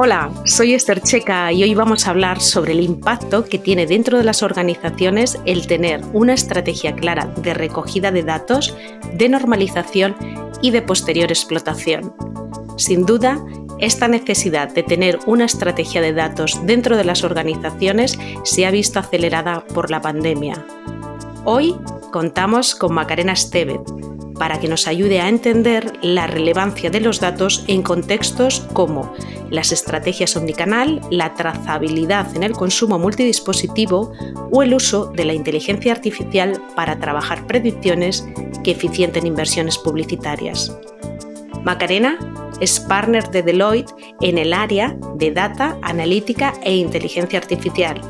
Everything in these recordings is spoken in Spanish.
Hola, soy Esther Checa y hoy vamos a hablar sobre el impacto que tiene dentro de las organizaciones el tener una estrategia clara de recogida de datos, de normalización y de posterior explotación. Sin duda, esta necesidad de tener una estrategia de datos dentro de las organizaciones se ha visto acelerada por la pandemia. Hoy contamos con Macarena Estevez, para que nos ayude a entender la relevancia de los datos en contextos como las estrategias omnicanal, la trazabilidad en el consumo multidispositivo o el uso de la inteligencia artificial para trabajar predicciones que eficienten inversiones publicitarias. Macarena es partner de Deloitte en el área de Data, Analítica e Inteligencia Artificial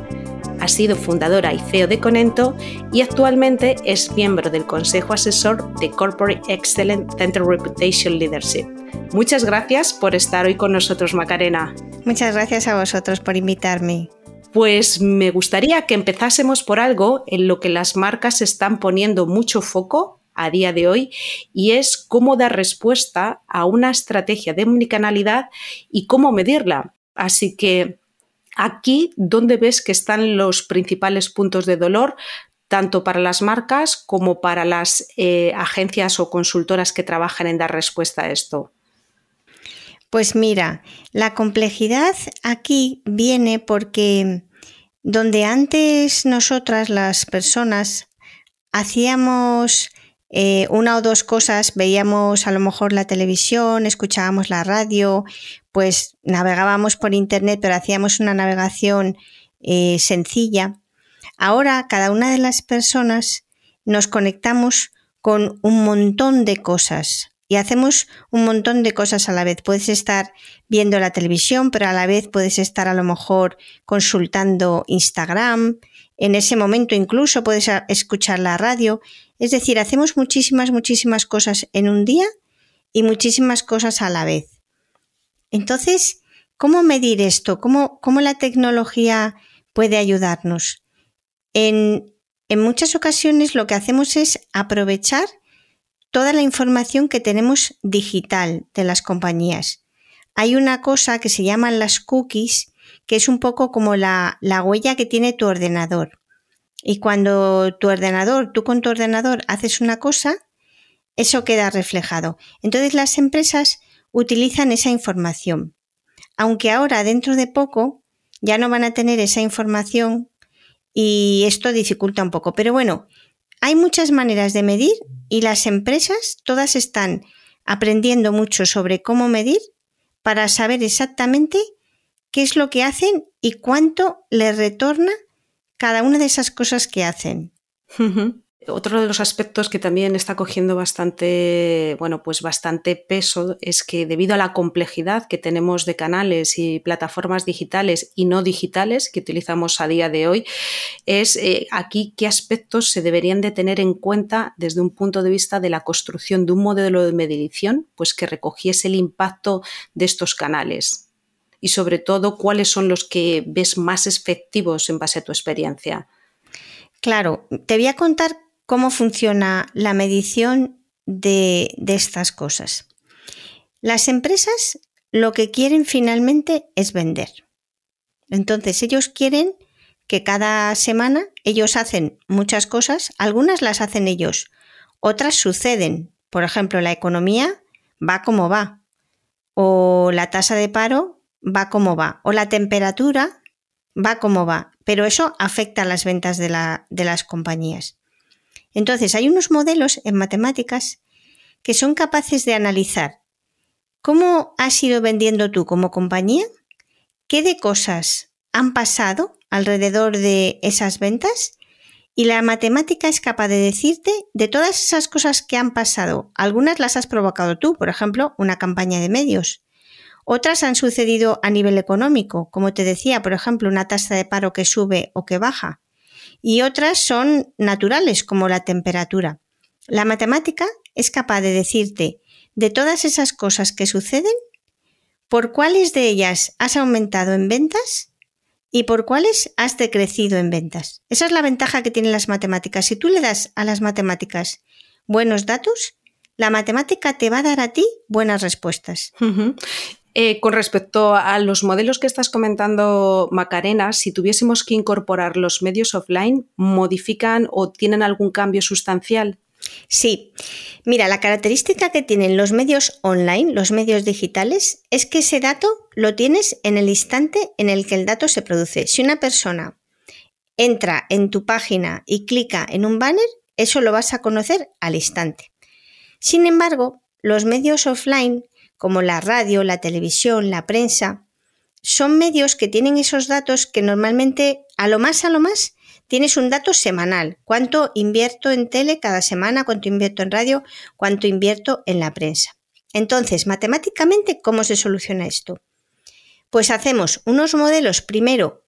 ha sido fundadora y CEO de Conento y actualmente es miembro del Consejo Asesor de Corporate Excellence Center Reputation Leadership. Muchas gracias por estar hoy con nosotros, Macarena. Muchas gracias a vosotros por invitarme. Pues me gustaría que empezásemos por algo en lo que las marcas están poniendo mucho foco a día de hoy y es cómo dar respuesta a una estrategia de omnicanalidad y cómo medirla. Así que Aquí, ¿dónde ves que están los principales puntos de dolor, tanto para las marcas como para las eh, agencias o consultoras que trabajan en dar respuesta a esto? Pues mira, la complejidad aquí viene porque donde antes nosotras las personas hacíamos eh, una o dos cosas, veíamos a lo mejor la televisión, escuchábamos la radio, pues navegábamos por internet, pero hacíamos una navegación eh, sencilla. Ahora cada una de las personas nos conectamos con un montón de cosas y hacemos un montón de cosas a la vez. Puedes estar viendo la televisión, pero a la vez puedes estar a lo mejor consultando Instagram. En ese momento incluso puedes escuchar la radio es decir, hacemos muchísimas, muchísimas cosas en un día y muchísimas cosas a la vez. Entonces, ¿cómo medir esto? ¿Cómo, la tecnología puede ayudarnos? En, en muchas ocasiones lo que hacemos es aprovechar toda la información que tenemos digital de las compañías. Hay una cosa que se llaman las cookies, que es un poco como la, la huella que tiene tu ordenador. Y cuando tu ordenador, tú con tu ordenador haces una cosa, eso queda reflejado. Entonces las empresas utilizan esa información. Aunque ahora, dentro de poco, ya no van a tener esa información y esto dificulta un poco. Pero bueno, hay muchas maneras de medir y las empresas todas están aprendiendo mucho sobre cómo medir para saber exactamente qué es lo que hacen y cuánto les retorna cada una de esas cosas que hacen. Otro de los aspectos que también está cogiendo bastante, bueno, pues bastante peso es que debido a la complejidad que tenemos de canales y plataformas digitales y no digitales que utilizamos a día de hoy, es eh, aquí qué aspectos se deberían de tener en cuenta desde un punto de vista de la construcción de un modelo de medición, pues que recogiese el impacto de estos canales y sobre todo cuáles son los que ves más efectivos en base a tu experiencia. Claro, te voy a contar cómo funciona la medición de, estas cosas. Las empresas lo que quieren finalmente es vender. Entonces ellos quieren que cada semana ellos hacen muchas cosas, algunas las hacen ellos, otras suceden. Por ejemplo, la economía va como va, o la tasa de paro va como va, o la temperatura va como va, pero eso afecta a las ventas de, las compañías. Entonces, hay unos modelos en matemáticas que son capaces de analizar cómo has ido vendiendo tú como compañía, qué de cosas han pasado alrededor de esas ventas y la matemática es capaz de decirte de todas esas cosas que han pasado. Algunas las has provocado tú, por ejemplo, una campaña de medios. Otras han sucedido a nivel económico, como te decía, por ejemplo, una tasa de paro que sube o que baja. Y otras son naturales, como la temperatura. La matemática es capaz de decirte de todas esas cosas que suceden, por cuáles de ellas has aumentado en ventas y por cuáles has decrecido en ventas. Esa es la ventaja que tienen las matemáticas. Si tú le das a las matemáticas buenos datos, la matemática te va a dar a ti buenas respuestas. Eh, con respecto a los modelos que estás comentando, Macarena, si tuviésemos que incorporar los medios offline, ¿modifican o tienen algún cambio sustancial? Sí, mira, la característica que tienen los medios online, los medios digitales, es que ese dato lo tienes en el instante en el que el dato se produce. Si una persona entra en tu página y clica en un banner, eso lo vas a conocer al instante. Sin embargo, los medios offline, como la radio, la televisión, la prensa, son medios que tienen esos datos que normalmente, a lo más, a lo más, tienes un dato semanal. ¿Cuánto invierto en tele cada semana? ¿Cuánto invierto en radio? ¿Cuánto invierto en la prensa? Entonces, matemáticamente, ¿cómo se soluciona esto? Pues hacemos unos modelos primero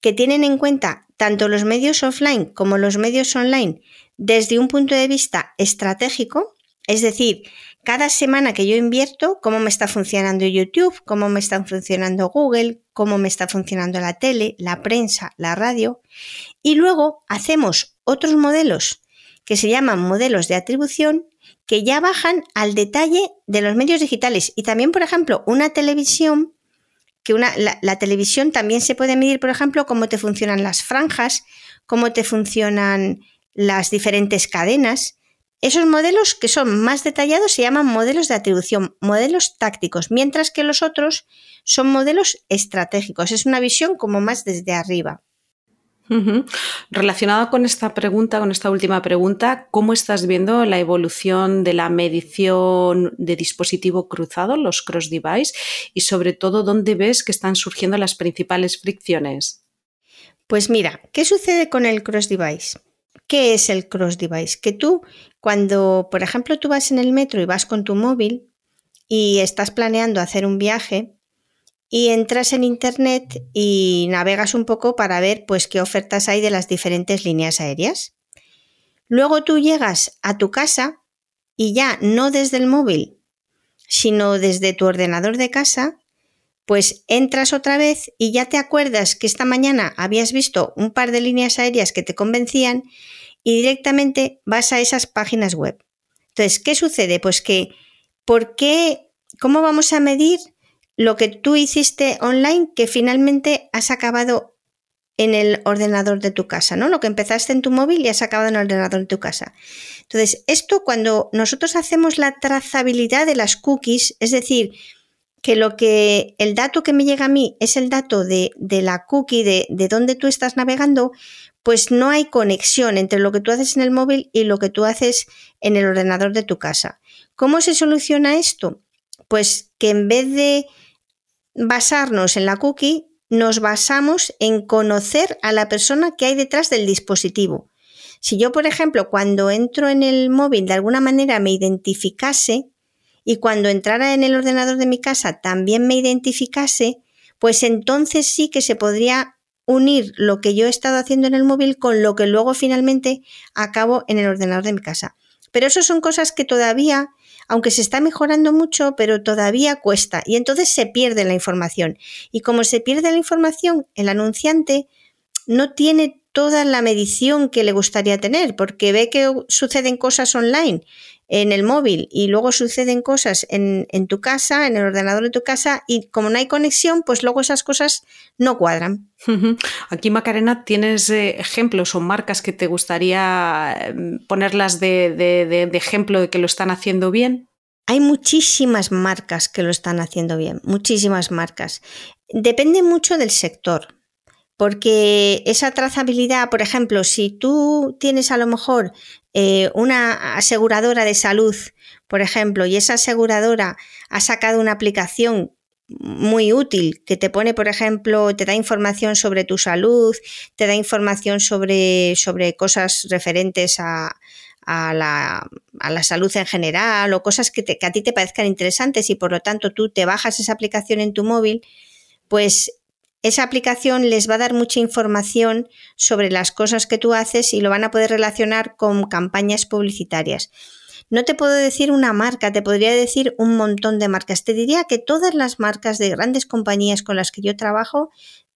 que tienen en cuenta tanto los medios offline como los medios online desde un punto de vista estratégico, es decir, cada semana que yo invierto, cómo me está funcionando YouTube, cómo me está funcionando Google, cómo me está funcionando la tele, la prensa, la radio. Y luego hacemos otros modelos que se llaman modelos de atribución que ya bajan al detalle de los medios digitales. Y también, por ejemplo, una televisión, que una, la, la televisión también se puede medir, por ejemplo, cómo te funcionan las franjas, cómo te funcionan las diferentes cadenas. Esos modelos que son más detallados se llaman modelos de atribución, modelos tácticos, mientras que los otros son modelos estratégicos. Es una visión como más desde arriba. Relacionado con esta pregunta, con esta última pregunta, ¿cómo estás viendo la evolución de la medición de dispositivo cruzado, los cross device, y sobre todo dónde ves que están surgiendo las principales fricciones? Pues mira, ¿qué sucede con el cross device? ¿Qué es el cross device? Que tú, cuando, por ejemplo, tú vas en el metro y vas con tu móvil y estás planeando hacer un viaje y entras en internet y navegas un poco para ver pues qué ofertas hay de las diferentes líneas aéreas. Luego tú llegas a tu casa y ya no desde el móvil, sino desde tu ordenador de casa, pues entras otra vez y ya te acuerdas que esta mañana habías visto un par de líneas aéreas que te convencían y directamente vas a esas páginas web. Entonces, ¿qué sucede? Pues que, ¿por qué? ¿Cómo vamos a medir lo que tú hiciste online que finalmente has acabado en el ordenador de tu casa, ¿no? Lo que empezaste en tu móvil y has acabado en el ordenador de tu casa. Entonces, esto cuando nosotros hacemos la trazabilidad de las cookies, es decir, que lo que el dato que me llega a mí es el dato de, la cookie de, de donde tú estás navegando, pues no hay conexión entre lo que tú haces en el móvil y lo que tú haces en el ordenador de tu casa. ¿Cómo se soluciona esto? Pues que en vez de basarnos en la cookie, nos basamos en conocer a la persona que hay detrás del dispositivo. Si yo, por ejemplo, cuando entro en el móvil de alguna manera me identificase, y cuando entrara en el ordenador de mi casa también me identificase, pues entonces sí que se podría unir lo que yo he estado haciendo en el móvil con lo que luego finalmente acabo en el ordenador de mi casa. Pero eso son cosas que todavía, aunque se está mejorando mucho, pero todavía cuesta y entonces se pierde la información. Y como se pierde la información, el anunciante no tiene toda la medición que le gustaría tener, porque ve que suceden cosas online en el móvil y luego suceden cosas en, tu casa, en el ordenador de tu casa y como no hay conexión, pues luego esas cosas no cuadran. Aquí, Macarena, ¿tienes eh, ejemplos o marcas que te gustaría em, ponerlas de, ejemplo de que lo están haciendo bien? Hay muchísimas marcas que lo están haciendo bien, muchísimas marcas. Depende mucho del sector. Porque esa trazabilidad, por ejemplo, si tú tienes a lo mejor eh, una aseguradora de salud, por ejemplo, y esa aseguradora ha sacado una aplicación muy útil que te pone, por ejemplo, te da información sobre tu salud, te da información sobre, sobre cosas referentes a, la, a la, salud en general o cosas que, que a ti te parezcan interesantes y por lo tanto tú te bajas esa aplicación en tu móvil, pues esa aplicación les va a dar mucha información sobre las cosas que tú haces y lo van a poder relacionar con campañas publicitarias. No te puedo decir una marca, te podría decir un montón de marcas. Te diría que todas las marcas de grandes compañías con las que yo trabajo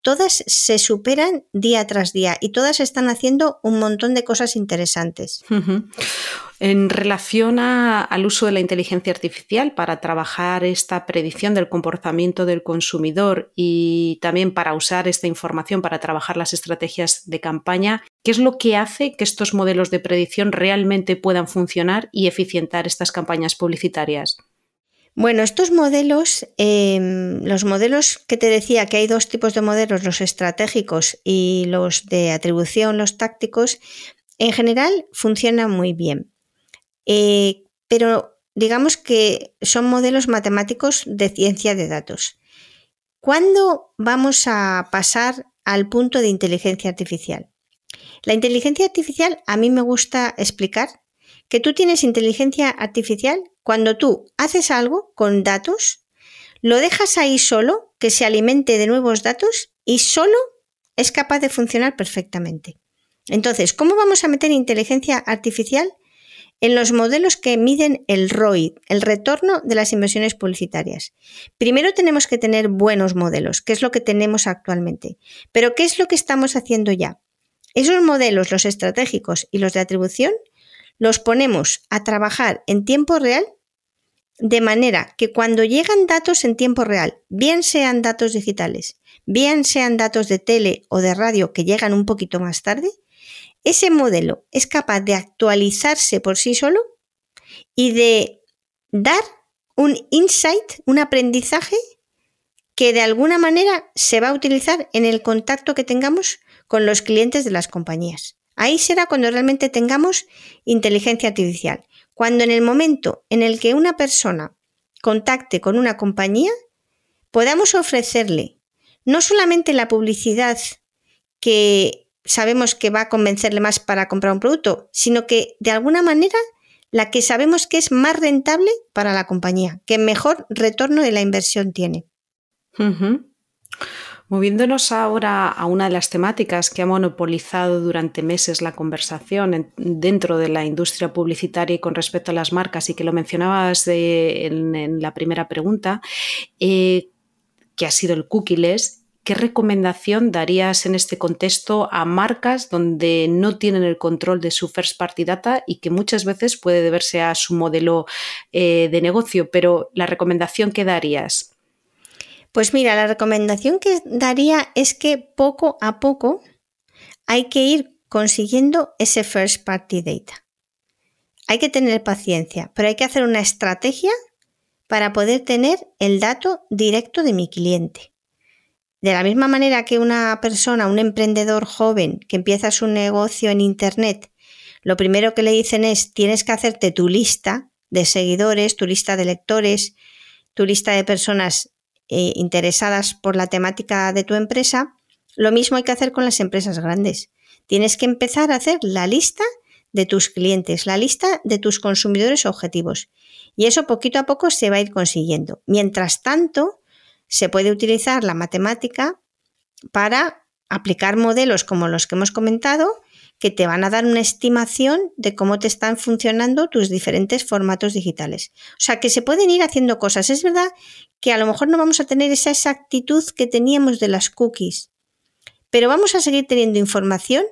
todas se superan día tras día y todas están haciendo un montón de cosas interesantes. En relación al uso de la inteligencia artificial para trabajar esta predicción del comportamiento del consumidor y también para usar esta información para trabajar las estrategias de campaña, ¿qué es lo que hace que estos modelos de predicción realmente puedan funcionar y eficientar estas campañas publicitarias? Bueno, estos modelos, em, los modelos que te decía que hay dos tipos de modelos, los estratégicos y los de atribución, los tácticos, en general funcionan muy bien. Eh, pero digamos que son modelos matemáticos de ciencia de datos. ¿Cuándo vamos a pasar al punto de inteligencia artificial? La inteligencia artificial a mí me gusta explicar que tú tienes inteligencia artificial cuando tú haces algo con datos, lo dejas ahí solo, que se alimente de nuevos datos y solo es capaz de funcionar perfectamente. Entonces, ¿cómo vamos a meter inteligencia artificial en los modelos que miden el ROI, el retorno de las inversiones publicitarias? Primero tenemos que tener buenos modelos, que es lo que tenemos actualmente. Pero ¿qué es lo que estamos haciendo ya? Esos modelos, los estratégicos y los de atribución, los ponemos a trabajar en tiempo real de manera que cuando llegan datos en tiempo real, bien sean datos digitales, bien sean datos de tele o de radio que llegan un poquito más tarde, ese modelo es capaz de actualizarse por sí solo y de dar un insight, un aprendizaje que de alguna manera se va a utilizar en el contacto que tengamos con los clientes de las compañías. Ahí será cuando realmente tengamos inteligencia artificial. Cuando en el momento en el que una persona contacte con una compañía, podamos ofrecerle no solamente la publicidad que sabemos que va a convencerle más para comprar un producto, sino que de alguna manera la que sabemos que es más rentable para la compañía, que mejor retorno de la inversión tiene. Moviéndonos ahora a una de las temáticas que ha monopolizado durante meses la conversación dentro de la industria publicitaria y con respecto a las marcas y que lo mencionabas en, la primera pregunta, eh, que ha sido el cookieless, ¿qué recomendación darías en este contexto a marcas donde no tienen el control de su first party data y que muchas veces puede deberse a su modelo eh, de negocio? Pero la recomendación que darías. Pues mira, la recomendación que daría es que poco a poco hay que ir consiguiendo ese first party data. Hay que tener paciencia, pero hay que hacer una estrategia para poder tener el dato directo de mi cliente. De la misma manera que una persona, un emprendedor joven que empieza su negocio en Internet, lo primero que le dicen es tienes que hacerte tu lista de seguidores, tu lista de lectores, tu lista de personas eh, interesadas por la temática de tu empresa, lo mismo hay que hacer con las empresas grandes. Tienes que empezar a hacer la lista de tus clientes, la lista de tus consumidores objetivos. Y eso poquito a poco se va a ir consiguiendo. Mientras tanto, se puede utilizar la matemática para aplicar modelos como los que hemos comentado que te van a dar una estimación de cómo te están funcionando tus diferentes formatos digitales. O sea, que se pueden ir haciendo cosas. Es verdad que a lo mejor no vamos a tener esa exactitud que teníamos de las cookies, pero vamos a seguir teniendo información.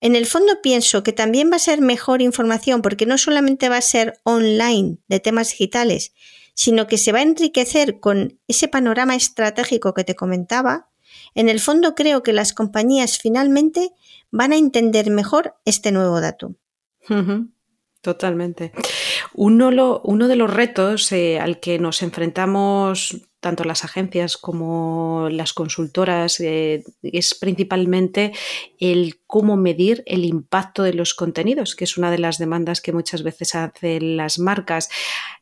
En el fondo pienso que también va a ser mejor información porque no solamente va a ser online de temas digitales, sino que se va a enriquecer con ese panorama estratégico que te comentaba. En el fondo creo que las compañías finalmente van a entender mejor este nuevo dato. Totalmente. Uno, de los retos eh, al que nos enfrentamos tanto las agencias como las consultoras, eh, es principalmente el cómo medir el impacto de los contenidos, que es una de las demandas que muchas veces hacen las marcas.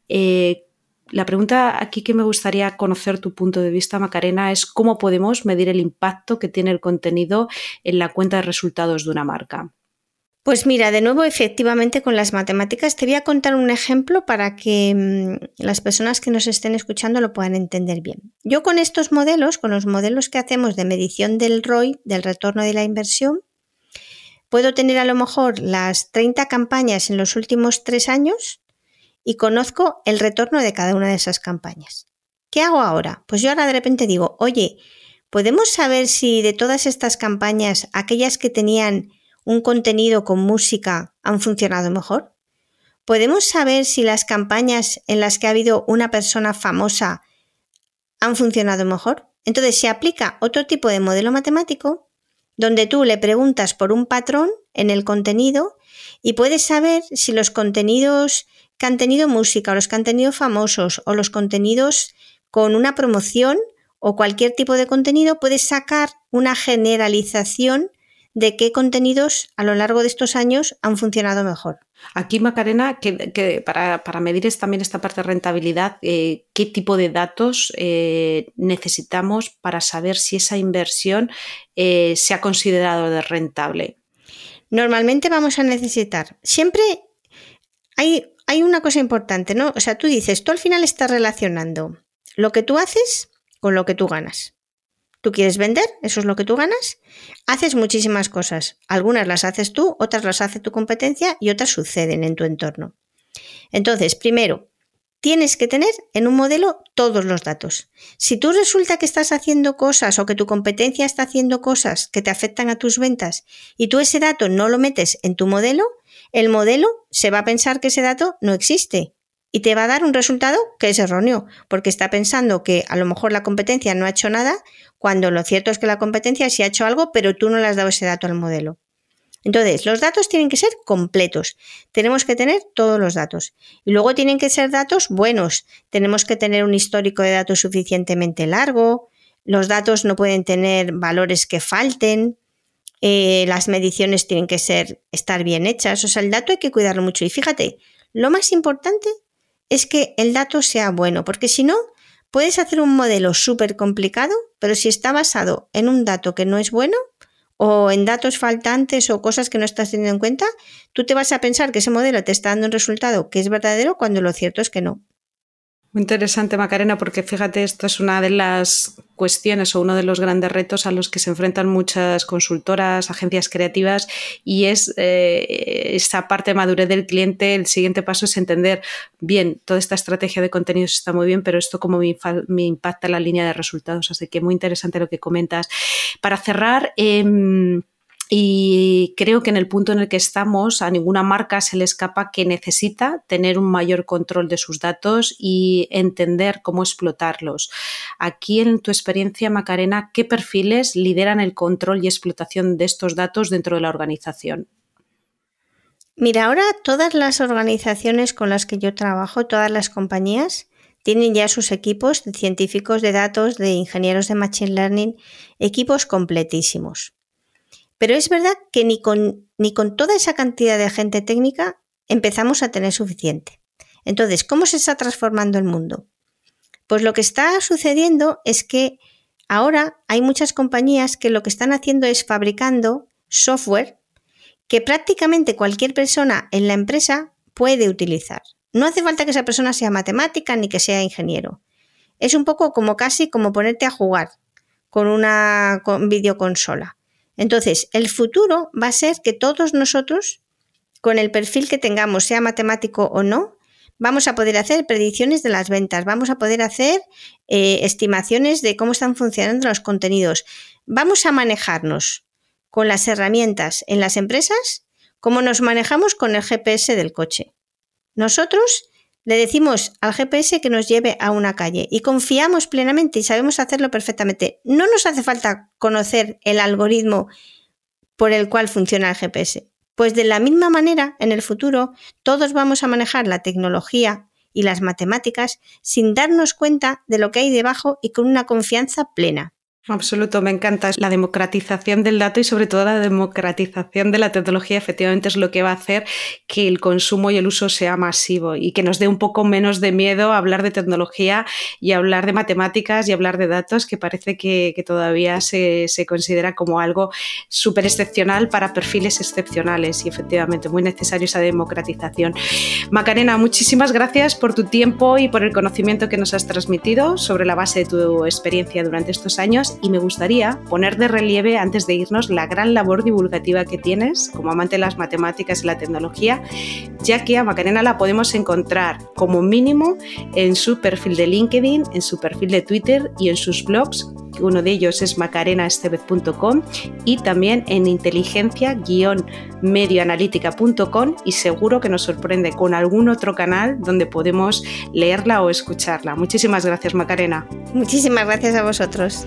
Eh, la pregunta aquí que me gustaría conocer tu punto de vista, Macarena, es cómo podemos medir el impacto que tiene el contenido en la cuenta de resultados de una marca. Pues mira, de nuevo, efectivamente, con las matemáticas te voy a contar un ejemplo para que mm, las personas que nos estén escuchando lo puedan entender bien. Yo con estos modelos, con los modelos que hacemos de medición del ROI, del retorno de la inversión, puedo tener a lo mejor las 30 campañas en los últimos tres años y conozco el retorno de cada una de esas campañas. ¿Qué hago ahora? Pues yo ahora de repente digo, oye, ¿podemos saber si de todas estas campañas, aquellas que tenían un contenido con música han funcionado mejor? ¿Podemos saber si las campañas en las que ha habido una persona famosa han funcionado mejor? Entonces se aplica otro tipo de modelo matemático donde tú le preguntas por un patrón en el contenido y puedes saber si los contenidos que han tenido música o los que han tenido famosos o los contenidos con una promoción o cualquier tipo de contenido, puedes sacar una generalización de qué contenidos a lo largo de estos años han funcionado mejor. Aquí, Macarena, que, para, medir también esta parte de rentabilidad, eh, ¿qué tipo de datos eh, necesitamos para saber si esa inversión eh, se ha considerado de rentable? Normalmente vamos a necesitar, siempre hay, hay una cosa importante, ¿no? O sea, tú dices, tú al final estás relacionando lo que tú haces con lo que tú ganas. Tú quieres vender, eso es lo que tú ganas. Haces muchísimas cosas. Algunas las haces tú, otras las hace tu competencia y otras suceden en tu entorno. Entonces, primero, tienes que tener en un modelo todos los datos. Si tú resulta que estás haciendo cosas o que tu competencia está haciendo cosas que te afectan a tus ventas y tú ese dato no lo metes en tu modelo, el modelo se va a pensar que ese dato no existe y te va a dar un resultado que es erróneo, porque está pensando que a lo mejor la competencia no ha hecho nada, cuando lo cierto es que la competencia sí ha hecho algo, pero tú no le has dado ese dato al modelo. Entonces, los datos tienen que ser completos. Tenemos que tener todos los datos. Y luego tienen que ser datos buenos. Tenemos que tener un histórico de datos suficientemente largo. Los datos no pueden tener valores que falten. Eh, las mediciones tienen que ser, estar bien hechas. O sea, el dato hay que cuidarlo mucho. Y fíjate, lo más importante es que el dato sea bueno, porque si no, puedes hacer un modelo súper complicado, pero si está basado en un dato que no es bueno, o en datos faltantes o cosas que no estás teniendo en cuenta, tú te vas a pensar que ese modelo te está dando un resultado que es verdadero cuando lo cierto es que no. Muy interesante, Macarena, porque fíjate, esto es una de las cuestiones o uno de los grandes retos a los que se enfrentan muchas consultoras, agencias creativas, y es eh, esa parte de madurez del cliente. El siguiente paso es entender, bien, toda esta estrategia de contenidos está muy bien, pero esto cómo me, impacta en la línea de resultados. Así que muy interesante lo que comentas. Para cerrar, em, y creo que en el punto en el que estamos, a ninguna marca se le escapa que necesita tener un mayor control de sus datos y entender cómo explotarlos. Aquí, en tu experiencia, Macarena, ¿qué perfiles lideran el control y explotación de estos datos dentro de la organización? Mira, ahora todas las organizaciones con las que yo trabajo, todas las compañías, tienen ya sus equipos de científicos de datos, de ingenieros de Machine Learning, equipos completísimos. Pero es verdad que ni con, ni con toda esa cantidad de gente técnica empezamos a tener suficiente. Entonces, ¿cómo se está transformando el mundo? Pues lo que está sucediendo es que ahora hay muchas compañías que lo que están haciendo es fabricando software que prácticamente cualquier persona en la empresa puede utilizar. No hace falta que esa persona sea matemática ni que sea ingeniero. Es un poco como casi como ponerte a jugar con una videoconsola. Entonces, el futuro va a ser que todos nosotros, con el perfil que tengamos, sea matemático o no, vamos a poder hacer predicciones de las ventas, vamos a poder hacer eh, estimaciones de cómo están funcionando los contenidos, vamos a manejarnos con las herramientas en las empresas como nos manejamos con el GPS del coche. Nosotros le decimos al GPS que nos lleve a una calle y confiamos plenamente y sabemos hacerlo perfectamente. No nos hace falta conocer el algoritmo por el cual funciona el GPS. Pues de la misma manera, en el futuro, todos vamos a manejar la tecnología y las matemáticas sin darnos cuenta de lo que hay debajo y con una confianza plena. Absoluto, me encanta. La democratización del dato y sobre todo la democratización de la tecnología efectivamente es lo que va a hacer que el consumo y el uso sea masivo y que nos dé un poco menos de miedo hablar de tecnología y hablar de matemáticas y hablar de datos que parece que, todavía se, se, considera como algo súper excepcional para perfiles excepcionales y efectivamente muy necesario esa democratización. Macarena, muchísimas gracias por tu tiempo y por el conocimiento que nos has transmitido sobre la base de tu experiencia durante estos años y me gustaría poner de relieve antes de irnos la gran labor divulgativa que tienes como amante de las matemáticas y la tecnología, ya que a Macarena la podemos encontrar como mínimo en su perfil de LinkedIn, en su perfil de Twitter y en sus blogs uno de ellos es macarenaestevez.com y también en inteligencia-medioanalítica.com y seguro que nos sorprende con algún otro canal donde podemos leerla o escucharla. Muchísimas gracias Macarena. Muchísimas gracias a vosotros.